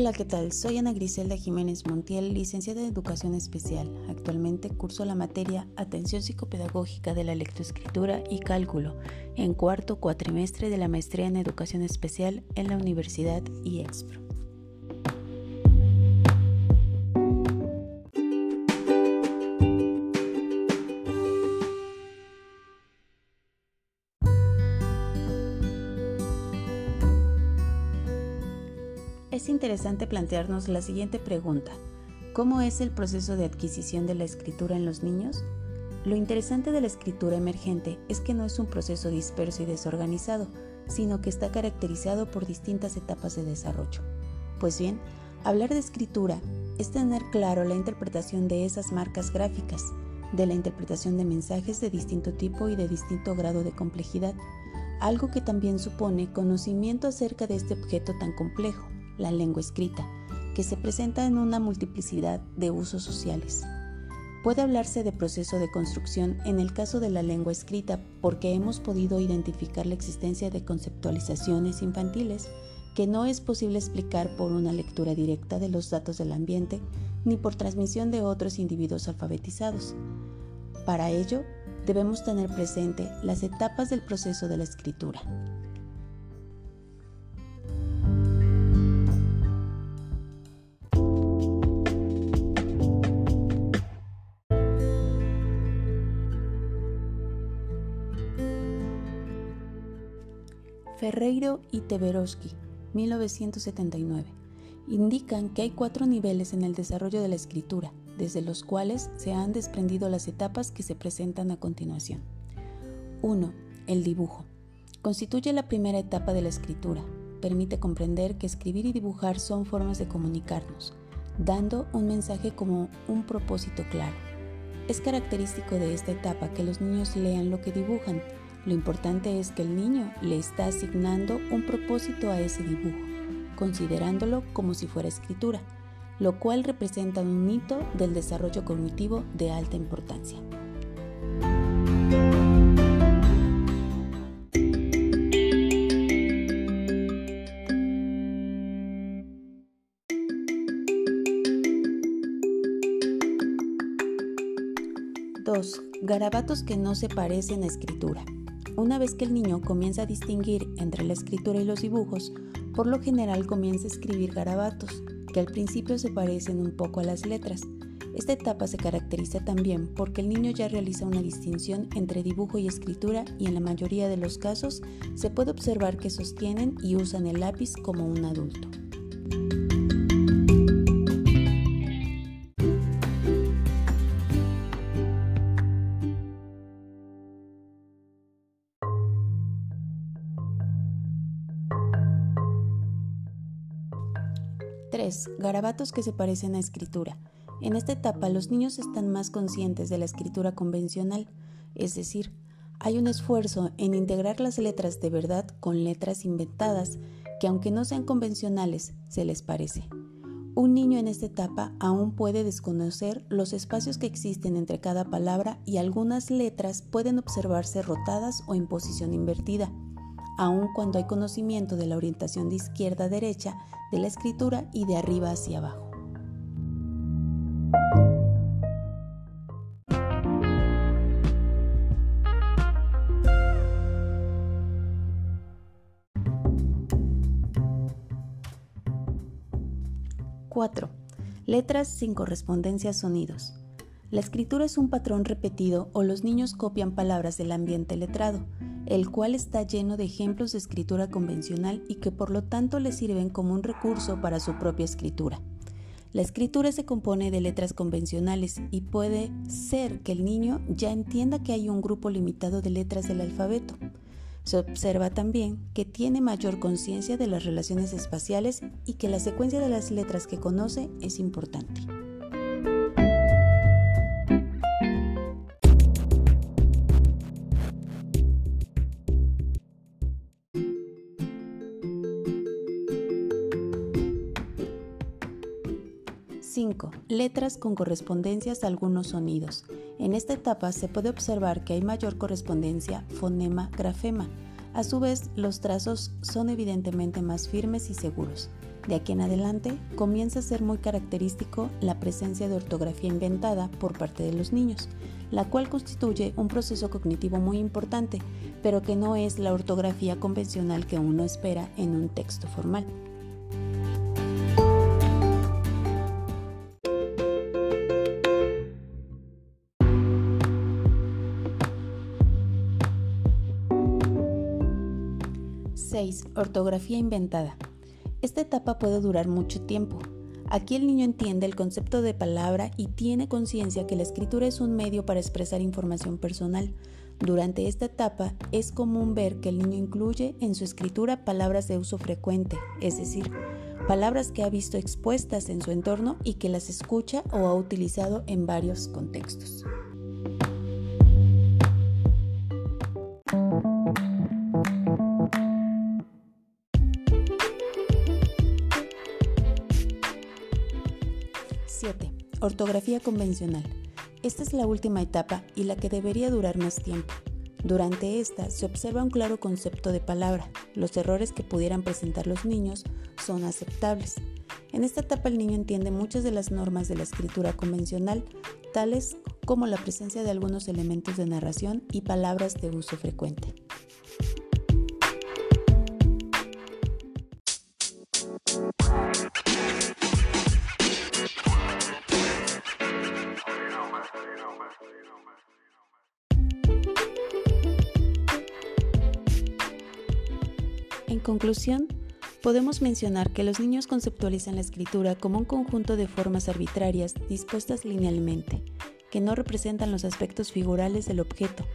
Hola, ¿qué tal? Soy Ana Griselda Jiménez Montiel, licenciada en Educación Especial. Actualmente curso la materia Atención Psicopedagógica de la Lectoescritura y Cálculo en cuarto cuatrimestre de la Maestría en Educación Especial en la Universidad IEXPRO. Es interesante plantearnos la siguiente pregunta. ¿Cómo es el proceso de adquisición de la escritura en los niños? Lo interesante de la escritura emergente es que no es un proceso disperso y desorganizado, sino que está caracterizado por distintas etapas de desarrollo. Pues bien, hablar de escritura es tener claro la interpretación de esas marcas gráficas, de la interpretación de mensajes de distinto tipo y de distinto grado de complejidad, algo que también supone conocimiento acerca de este objeto tan complejo, la lengua escrita, que se presenta en una multiplicidad de usos sociales. Puede hablarse de proceso de construcción en el caso de la lengua escrita porque hemos podido identificar la existencia de conceptualizaciones infantiles que no es posible explicar por una lectura directa de los datos del ambiente ni por transmisión de otros individuos alfabetizados. Para ello, debemos tener presente las etapas del proceso de la escritura. Ferreiro y Teberoski, 1979, indican que hay cuatro niveles en el desarrollo de la escritura, desde los cuales se han desprendido las etapas que se presentan a continuación. 1. El dibujo. Constituye la primera etapa de la escritura. Permite comprender que escribir y dibujar son formas de comunicarnos, dando un mensaje como un propósito claro. Es característico de esta etapa que los niños lean lo que dibujan, lo importante es que el niño le está asignando un propósito a ese dibujo, considerándolo como si fuera escritura, lo cual representa un hito del desarrollo cognitivo de alta importancia. Dos, Garabatos que no se parecen a escritura. Una vez que el niño comienza a distinguir entre la escritura y los dibujos, por lo general comienza a escribir garabatos, que al principio se parecen un poco a las letras. Esta etapa se caracteriza también porque el niño ya realiza una distinción entre dibujo y escritura y en la mayoría de los casos se puede observar que sostienen y usan el lápiz como un adulto. 3. Garabatos que se parecen a escritura. En esta etapa los niños están más conscientes de la escritura convencional, es decir, hay un esfuerzo en integrar las letras de verdad con letras inventadas que aunque no sean convencionales, se les parece. Un niño en esta etapa aún puede desconocer los espacios que existen entre cada palabra y algunas letras pueden observarse rotadas o en posición invertida aun cuando hay conocimiento de la orientación de izquierda a derecha de la escritura y de arriba hacia abajo. ¡4! Letras sin correspondencia a sonidos. La escritura es un patrón repetido o los niños copian palabras del ambiente letrado el cual está lleno de ejemplos de escritura convencional y que por lo tanto le sirven como un recurso para su propia escritura. La escritura se compone de letras convencionales y puede ser que el niño ya entienda que hay un grupo limitado de letras del alfabeto. Se observa también que tiene mayor conciencia de las relaciones espaciales y que la secuencia de las letras que conoce es importante. 5. Letras con correspondencias a algunos sonidos. En esta etapa se puede observar que hay mayor correspondencia fonema-grafema. A su vez, los trazos son evidentemente más firmes y seguros. De aquí en adelante comienza a ser muy característico la presencia de ortografía inventada por parte de los niños, la cual constituye un proceso cognitivo muy importante, pero que no es la ortografía convencional que uno espera en un texto formal. (6) Ortografía inventada. Esta etapa puede durar mucho tiempo. Aquí el niño entiende el concepto de palabra y tiene conciencia que la escritura es un medio para expresar información personal. Durante esta etapa es común ver que el niño incluye en su escritura palabras de uso frecuente, es decir, palabras que ha visto expuestas en su entorno y que las escucha o ha utilizado en varios contextos. 7. Ortografía convencional. Esta es la última etapa y la que debería durar más tiempo. Durante esta se observa un claro concepto de palabra. Los errores que pudieran presentar los niños son aceptables. En esta etapa el niño entiende muchas de las normas de la escritura convencional, tales como la presencia de algunos elementos de narración y palabras de uso frecuente. Conclusión, podemos mencionar que los niños conceptualizan la escritura como un conjunto de formas arbitrarias dispuestas linealmente, que no representan los aspectos figurales del objeto.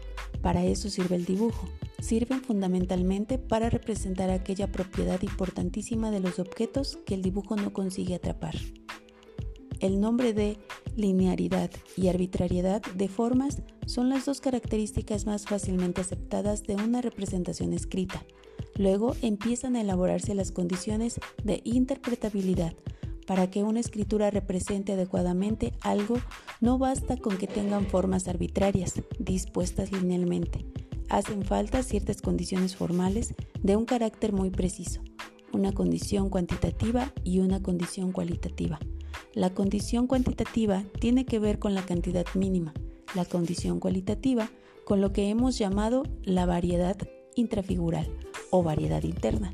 Para eso sirve el dibujo. Sirven fundamentalmente para representar aquella propiedad importantísima de los objetos que el dibujo no consigue atrapar. El nombre de linearidad y arbitrariedad de formas son las dos características más fácilmente aceptadas de una representación escrita. Luego empiezan a elaborarse las condiciones de interpretabilidad. Para que una escritura represente adecuadamente algo, no basta con que tengan formas arbitrarias, dispuestas linealmente. Hacen falta ciertas condiciones formales de un carácter muy preciso, una condición cuantitativa y una condición cualitativa. La condición cuantitativa tiene que ver con la cantidad mínima, la condición cualitativa con lo que hemos llamado la variedad intrafigural o variedad interna.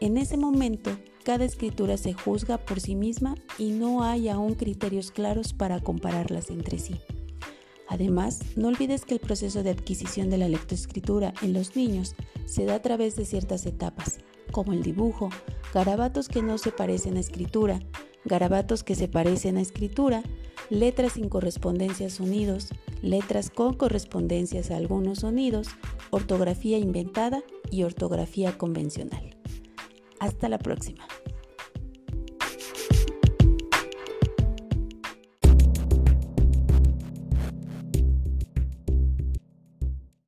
En ese momento, cada escritura se juzga por sí misma y no hay aún criterios claros para compararlas entre sí. Además, no olvides que el proceso de adquisición de la lectoescritura en los niños se da a través de ciertas etapas, como el dibujo, garabatos que no se parecen a escritura, garabatos que se parecen a escritura, letras sin correspondencia a sonidos, letras con correspondencias a algunos sonidos, ortografía inventada y ortografía convencional. Hasta la próxima.